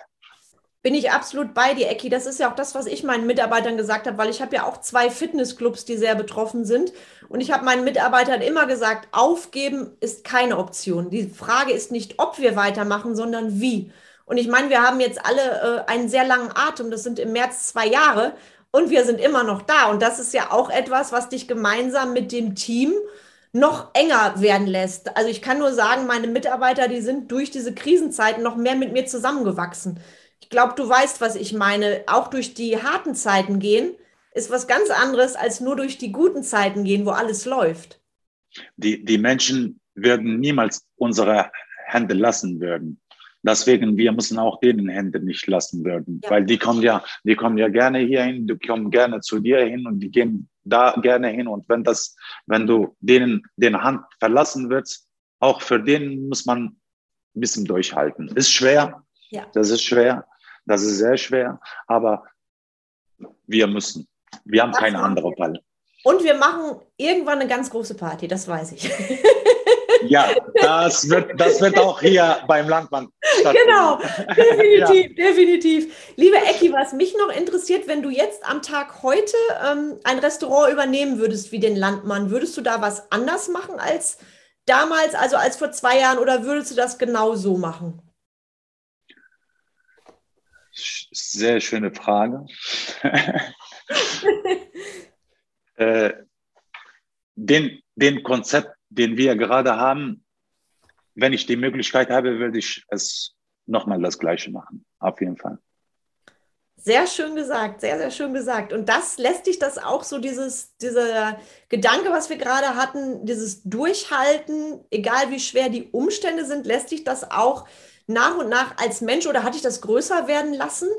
[SPEAKER 1] Bin ich absolut bei dir, Ecki. Das ist ja auch das, was ich meinen Mitarbeitern gesagt habe, weil ich habe ja auch zwei Fitnessclubs, die sehr betroffen sind. Und ich habe meinen Mitarbeitern immer gesagt, aufgeben ist keine Option. Die Frage ist nicht, ob wir weitermachen, sondern wie. Und ich meine, wir haben jetzt alle äh, einen sehr langen Atem. Das sind im März zwei Jahre und wir sind immer noch da. Und das ist ja auch etwas, was dich gemeinsam mit dem Team noch enger werden lässt. Also ich kann nur sagen, meine Mitarbeiter, die sind durch diese Krisenzeiten noch mehr mit mir zusammengewachsen. Ich glaube, du weißt, was ich meine. Auch durch die harten Zeiten gehen ist was ganz anderes als nur durch die guten Zeiten gehen, wo alles läuft.
[SPEAKER 2] Die, die Menschen würden niemals unsere Hände lassen würden. Deswegen, wir müssen auch denen Hände nicht lassen werden, ja. weil die kommen ja, die kommen ja gerne hier hin, die kommen gerne zu dir hin und die gehen da gerne hin. Und wenn das, wenn du denen den Hand verlassen wirst, auch für den muss man ein bisschen durchhalten. Ist schwer. Ja. Das ist schwer. Das ist sehr schwer. Aber wir müssen. Wir haben das keine andere Wahl.
[SPEAKER 1] Und wir machen irgendwann eine ganz große Party, das weiß ich. (laughs)
[SPEAKER 2] Ja, das wird, das wird auch hier beim Landmann
[SPEAKER 1] stattfinden. Genau, definitiv, ja. definitiv. Liebe Ecki, was mich noch interessiert, wenn du jetzt am Tag heute ähm, ein Restaurant übernehmen würdest wie den Landmann, würdest du da was anders machen als damals, also als vor zwei Jahren, oder würdest du das genau so machen?
[SPEAKER 2] Sehr schöne Frage. (laughs) äh, den, den Konzept den wir gerade haben, wenn ich die Möglichkeit habe, würde ich es nochmal das Gleiche machen. Auf jeden Fall.
[SPEAKER 1] Sehr schön gesagt, sehr, sehr schön gesagt. Und das lässt dich das auch so, dieses, dieser Gedanke, was wir gerade hatten, dieses Durchhalten, egal wie schwer die Umstände sind, lässt dich das auch nach und nach als Mensch oder hat dich das größer werden lassen?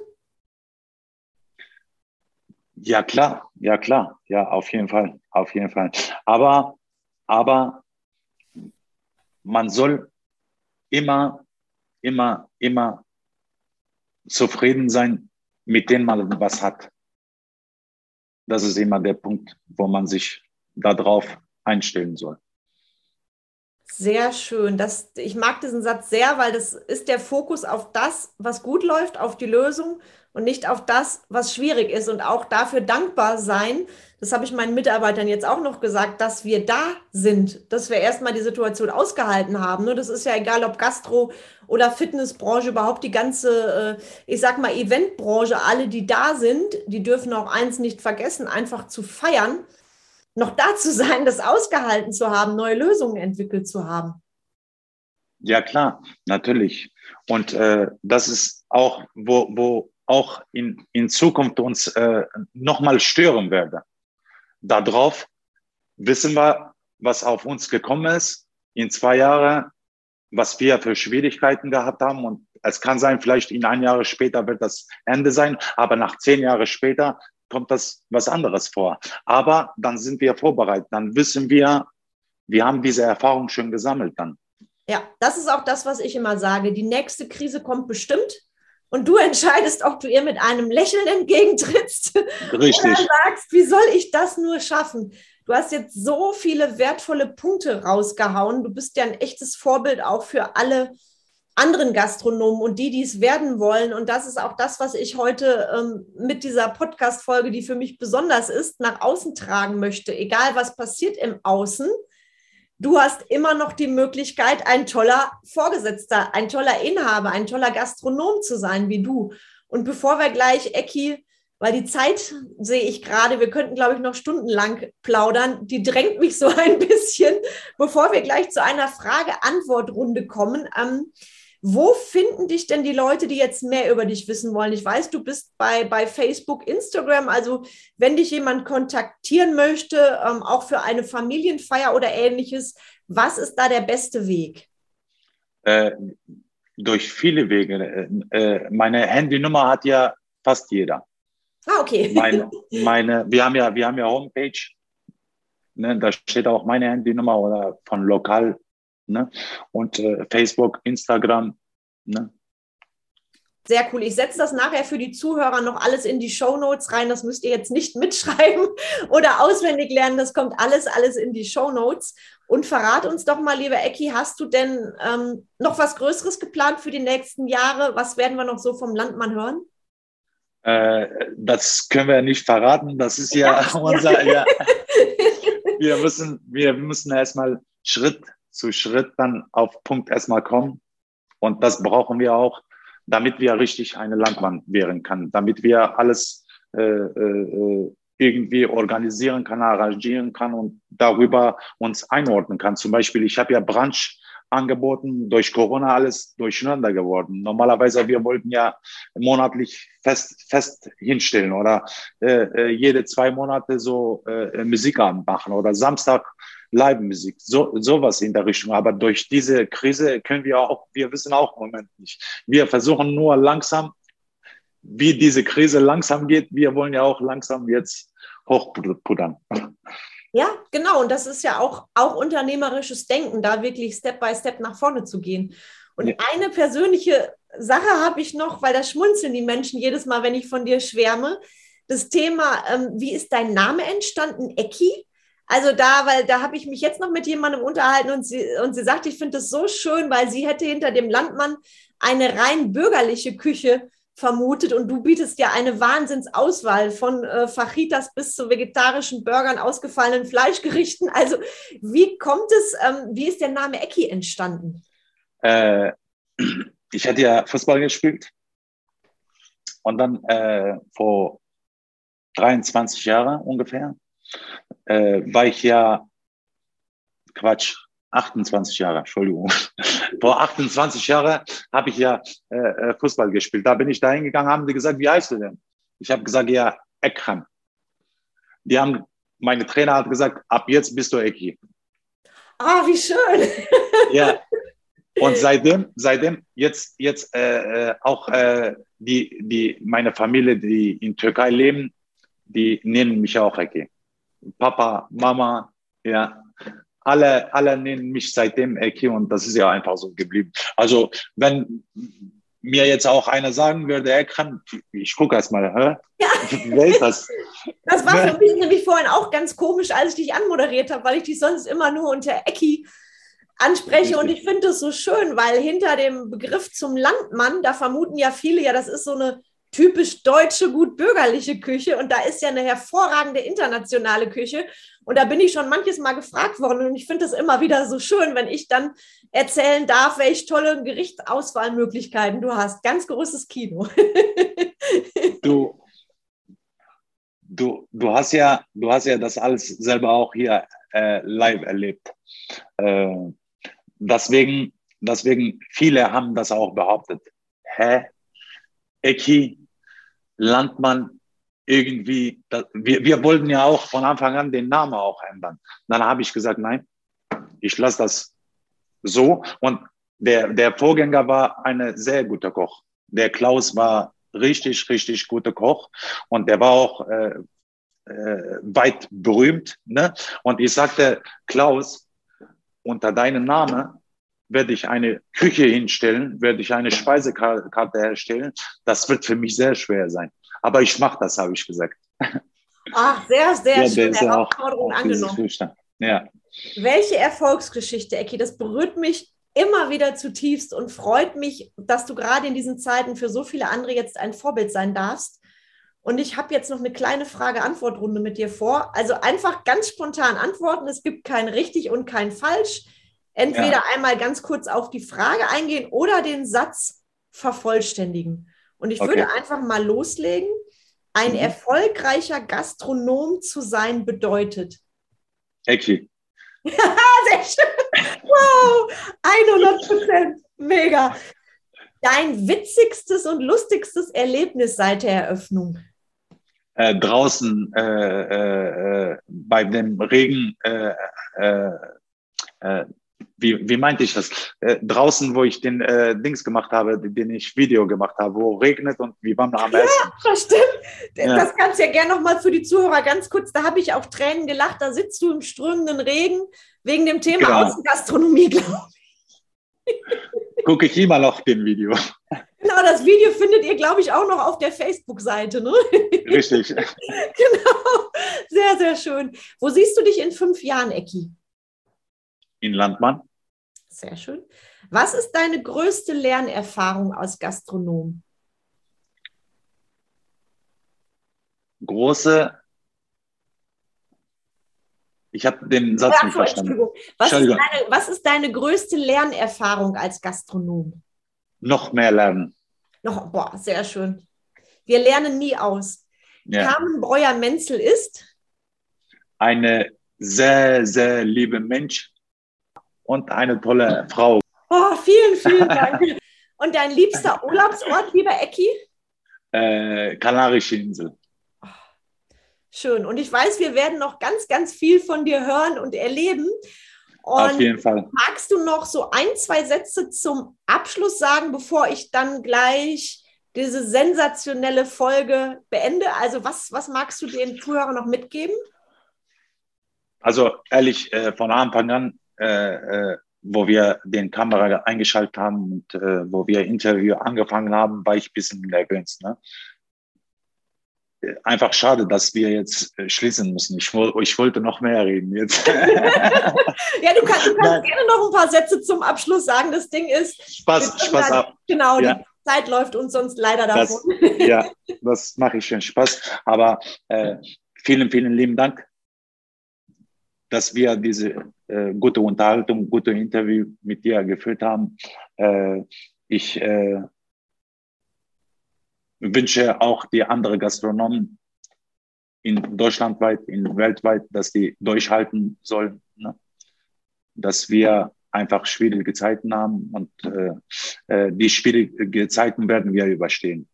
[SPEAKER 2] Ja, klar, ja, klar, ja, auf jeden Fall, auf jeden Fall. Aber, aber man soll immer, immer, immer zufrieden sein, mit dem man was hat. Das ist immer der Punkt, wo man sich darauf einstellen soll.
[SPEAKER 1] Sehr schön. Das, ich mag diesen Satz sehr, weil das ist der Fokus auf das, was gut läuft, auf die Lösung und nicht auf das, was schwierig ist und auch dafür dankbar sein. Das habe ich meinen Mitarbeitern jetzt auch noch gesagt, dass wir da sind, dass wir erstmal die Situation ausgehalten haben. Das ist ja egal, ob Gastro oder Fitnessbranche, überhaupt die ganze, äh, ich sag mal, Eventbranche, alle, die da sind, die dürfen auch eins nicht vergessen, einfach zu feiern, noch da zu sein, das ausgehalten zu haben, neue Lösungen entwickelt zu haben.
[SPEAKER 2] Ja, klar, natürlich. Und äh, das ist auch, wo, wo auch in, in Zukunft uns äh, nochmal stören werde. Darauf wissen wir, was auf uns gekommen ist in zwei Jahren, was wir für Schwierigkeiten gehabt haben. Und es kann sein, vielleicht in ein Jahr später wird das Ende sein, aber nach zehn Jahren später kommt das was anderes vor. Aber dann sind wir vorbereitet, dann wissen wir, wir haben diese Erfahrung schon gesammelt dann.
[SPEAKER 1] Ja, das ist auch das, was ich immer sage. Die nächste Krise kommt bestimmt und du entscheidest, ob du ihr mit einem Lächeln entgegentrittst
[SPEAKER 2] Richtig. oder
[SPEAKER 1] sagst, wie soll ich das nur schaffen? Du hast jetzt so viele wertvolle Punkte rausgehauen. Du bist ja ein echtes Vorbild auch für alle anderen Gastronomen und die, die es werden wollen. Und das ist auch das, was ich heute ähm, mit dieser Podcast-Folge, die für mich besonders ist, nach außen tragen möchte. Egal, was passiert im Außen, du hast immer noch die Möglichkeit, ein toller Vorgesetzter, ein toller Inhaber, ein toller Gastronom zu sein wie du. Und bevor wir gleich, Ecki, weil die Zeit sehe ich gerade, wir könnten, glaube ich, noch stundenlang plaudern, die drängt mich so (laughs) ein bisschen, bevor wir gleich zu einer Frage-Antwort-Runde kommen. Ähm, wo finden dich denn die Leute, die jetzt mehr über dich wissen wollen? Ich weiß, du bist bei, bei Facebook, Instagram. Also wenn dich jemand kontaktieren möchte, ähm, auch für eine Familienfeier oder ähnliches, Was ist da der beste Weg?
[SPEAKER 2] Äh, durch viele Wege. Äh, äh meine Handynummer hat ja fast jeder.
[SPEAKER 1] Ah, okay.
[SPEAKER 2] Meine, (laughs) meine, wir haben ja, wir haben ja Homepage. Ne, da steht auch meine Handynummer oder von lokal. Ne? Und äh, Facebook, Instagram. Ne?
[SPEAKER 1] Sehr cool. Ich setze das nachher für die Zuhörer noch alles in die Show Notes rein. Das müsst ihr jetzt nicht mitschreiben (laughs) oder auswendig lernen. Das kommt alles, alles in die Show Notes. Und verrat uns doch mal, lieber Ecki, hast du denn ähm, noch was Größeres geplant für die nächsten Jahre? Was werden wir noch so vom Landmann hören?
[SPEAKER 2] Äh, das können wir nicht verraten. Das ist ja, ja (laughs) unser. Ja. (laughs) wir müssen, wir müssen erstmal Schritt zu Schritt dann auf Punkt erstmal kommen. Und das brauchen wir auch damit wir richtig eine Landmann wehren kann, damit wir alles äh, äh, irgendwie organisieren kann, arrangieren kann und darüber uns einordnen kann. Zum Beispiel, ich habe ja Branch angeboten, durch Corona alles durcheinander geworden. Normalerweise, wir wollten ja monatlich fest, fest hinstellen oder äh, äh jede zwei Monate so äh, Musikabend machen oder Samstag Live-Musik, so, sowas in der Richtung. Aber durch diese Krise können wir auch, wir wissen auch im Moment nicht. Wir versuchen nur langsam, wie diese Krise langsam geht. Wir wollen ja auch langsam jetzt hochpuddern.
[SPEAKER 1] Ja, genau. Und das ist ja auch, auch unternehmerisches Denken, da wirklich Step by Step nach vorne zu gehen. Und ja. eine persönliche Sache habe ich noch, weil da schmunzeln die Menschen jedes Mal, wenn ich von dir schwärme. Das Thema, ähm, wie ist dein Name entstanden? Ecki? Also da, weil da habe ich mich jetzt noch mit jemandem unterhalten und sie, und sie sagt, ich finde das so schön, weil sie hätte hinter dem Landmann eine rein bürgerliche Küche vermutet und du bietest ja eine Wahnsinnsauswahl von äh, Fajitas bis zu vegetarischen Burgern, ausgefallenen Fleischgerichten. Also wie kommt es, ähm, wie ist der Name Ecki entstanden?
[SPEAKER 2] Äh, ich hatte ja Fußball gespielt und dann äh, vor 23 Jahren ungefähr äh, war ich ja, Quatsch, 28 Jahre, Entschuldigung. Vor 28 Jahren habe ich ja äh, äh, Fußball gespielt. Da bin ich da hingegangen, haben die gesagt, wie heißt du denn? Ich habe gesagt, ja, Ekrem. Die haben, meine Trainer hat gesagt, ab jetzt bist du Eki.
[SPEAKER 1] Ah, wie schön. (laughs)
[SPEAKER 2] ja. Und seitdem, seitdem jetzt, jetzt äh, äh, auch äh, die, die, meine Familie, die in Türkei leben, die nennen mich auch Eki. Papa, Mama, ja, alle, alle nennen mich seitdem Eki und das ist ja einfach so geblieben. Also wenn mir jetzt auch einer sagen würde, er kann, ich gucke erst mal, hä? Ja.
[SPEAKER 1] Wer ist das? (laughs) Das war für mich nämlich vorhin auch ganz komisch, als ich dich anmoderiert habe, weil ich dich sonst immer nur unter Ecki anspreche. Und ich finde es so schön, weil hinter dem Begriff zum Landmann, da vermuten ja viele, ja, das ist so eine typisch deutsche, gut bürgerliche Küche und da ist ja eine hervorragende internationale Küche. Und da bin ich schon manches Mal gefragt worden und ich finde es immer wieder so schön, wenn ich dann erzählen darf, welche tolle Gerichtsauswahlmöglichkeiten du hast. Ganz großes Kino. (laughs)
[SPEAKER 2] du, du, du, hast ja, du hast ja das alles selber auch hier äh, live erlebt. Äh, deswegen, deswegen, viele haben das auch behauptet. Hä? Eki, Landmann, irgendwie, das, wir, wir wollten ja auch von Anfang an den Namen auch ändern. Dann habe ich gesagt, nein, ich lasse das so. Und der, der Vorgänger war eine sehr gute Koch. Der Klaus war richtig, richtig guter Koch und der war auch äh, äh, weit berühmt. Ne? Und ich sagte, Klaus, unter deinem Namen werde ich eine Küche hinstellen, werde ich eine Speisekarte herstellen. Das wird für mich sehr schwer sein. Aber ich mache das, habe ich gesagt.
[SPEAKER 1] Ach, sehr, sehr ja, schön. Herausforderung auch, angenommen.
[SPEAKER 2] Ja.
[SPEAKER 1] Welche Erfolgsgeschichte, Ecki, das berührt mich immer wieder zutiefst und freut mich, dass du gerade in diesen Zeiten für so viele andere jetzt ein Vorbild sein darfst. Und ich habe jetzt noch eine kleine Frage-Antwort-Runde mit dir vor. Also einfach ganz spontan antworten. Es gibt kein richtig und kein falsch. Entweder ja. einmal ganz kurz auf die Frage eingehen oder den Satz vervollständigen. Und ich okay. würde einfach mal loslegen. Ein mhm. erfolgreicher Gastronom zu sein bedeutet.
[SPEAKER 2] Ecki. (laughs)
[SPEAKER 1] Sehr schön. Wow, 100 Prozent. Mega. Dein witzigstes und lustigstes Erlebnis seit der Eröffnung?
[SPEAKER 2] Äh, draußen äh, äh, äh bei dem Regen äh, äh, wie, wie meinte ich das? Äh, draußen, wo ich den äh, Dings gemacht habe, den ich Video gemacht habe, wo regnet und wie wir am Essen.
[SPEAKER 1] Ja, das stimmt. Ja. Das kannst du ja gerne nochmal für die Zuhörer ganz kurz, da habe ich auch Tränen gelacht, da sitzt du im strömenden Regen wegen dem Thema genau. Außengastronomie, (laughs) glaube
[SPEAKER 2] ich. Gucke ich immer noch den Video.
[SPEAKER 1] Genau, das Video findet ihr, glaube ich, auch noch auf der Facebook-Seite. Ne?
[SPEAKER 2] Richtig. (laughs)
[SPEAKER 1] genau. Sehr, sehr schön. Wo siehst du dich in fünf Jahren, Ecki?
[SPEAKER 2] In Landmann.
[SPEAKER 1] Sehr schön. Was ist deine größte Lernerfahrung als Gastronom?
[SPEAKER 2] Große. Ich habe den Satz nicht verstanden.
[SPEAKER 1] Was, Ist deine, was ist deine größte Lernerfahrung als Gastronom?
[SPEAKER 2] Noch mehr lernen.
[SPEAKER 1] Noch, boah, sehr schön. Wir lernen nie aus. Ja. Carmen Breuer-Menzel ist?
[SPEAKER 2] Eine sehr, sehr liebe Mensch und eine tolle Frau.
[SPEAKER 1] Oh, vielen, vielen Dank. und dein liebster (laughs) Urlaubsort, lieber Ecki?
[SPEAKER 2] Äh, Kanarische Insel.
[SPEAKER 1] Schön. Und ich weiß, wir werden noch ganz, ganz viel von dir hören und erleben. Und
[SPEAKER 2] Auf jeden Fall.
[SPEAKER 1] Magst du noch so ein, zwei Sätze zum Abschluss sagen, bevor ich dann gleich diese sensationelle Folge beende? Also was, was magst du den Zuhörern noch mitgeben?
[SPEAKER 2] Also ehrlich, äh, von Anfang an, äh, äh, wo wir den Kamera eingeschaltet haben und äh, wo wir Interview angefangen haben, war ich ein bisschen nervös. Ne? einfach schade, dass wir jetzt äh, schließen müssen. Ich, ich wollte noch mehr reden jetzt. (laughs)
[SPEAKER 1] ja, du kannst, du kannst gerne noch ein paar Sätze zum Abschluss sagen. Das Ding ist.
[SPEAKER 2] Spaß, Spaß ab.
[SPEAKER 1] Genau, ja. die Zeit läuft uns sonst leider davon.
[SPEAKER 2] Das, ja, (laughs) das mache ich schon Spaß. Aber äh, vielen, vielen lieben Dank, dass wir diese äh, gute Unterhaltung, gute Interview mit dir geführt haben. Äh, ich äh, wünsche auch die anderen Gastronomen in Deutschlandweit, in weltweit, dass die durchhalten sollen, ne? dass wir einfach schwierige Zeiten haben und äh, äh, die schwierigen Zeiten werden wir überstehen.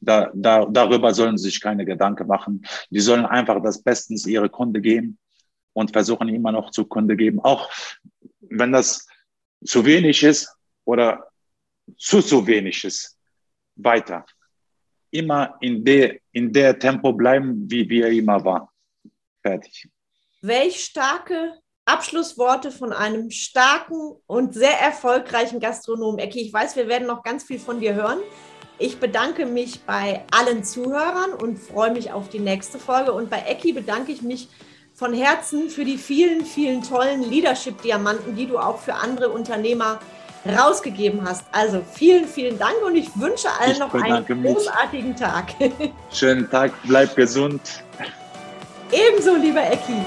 [SPEAKER 2] Da, da, darüber sollen sie sich keine Gedanken machen. Die sollen einfach das Bestens ihre Kunde geben und versuchen immer noch zu Kunde geben. Auch wenn das zu wenig ist oder zu zu wenig ist, weiter immer in der, in der Tempo bleiben, wie wir immer waren. Fertig.
[SPEAKER 1] Welch starke Abschlussworte von einem starken und sehr erfolgreichen Gastronomen. Ecki, ich weiß, wir werden noch ganz viel von dir hören. Ich bedanke mich bei allen Zuhörern und freue mich auf die nächste Folge. Und bei Ecki bedanke ich mich von Herzen für die vielen, vielen tollen Leadership-Diamanten, die du auch für andere Unternehmer rausgegeben hast. Also vielen, vielen Dank und ich wünsche allen ich noch einen großartigen Tag. (laughs)
[SPEAKER 2] Schönen Tag, bleib gesund.
[SPEAKER 1] Ebenso, lieber Ecki.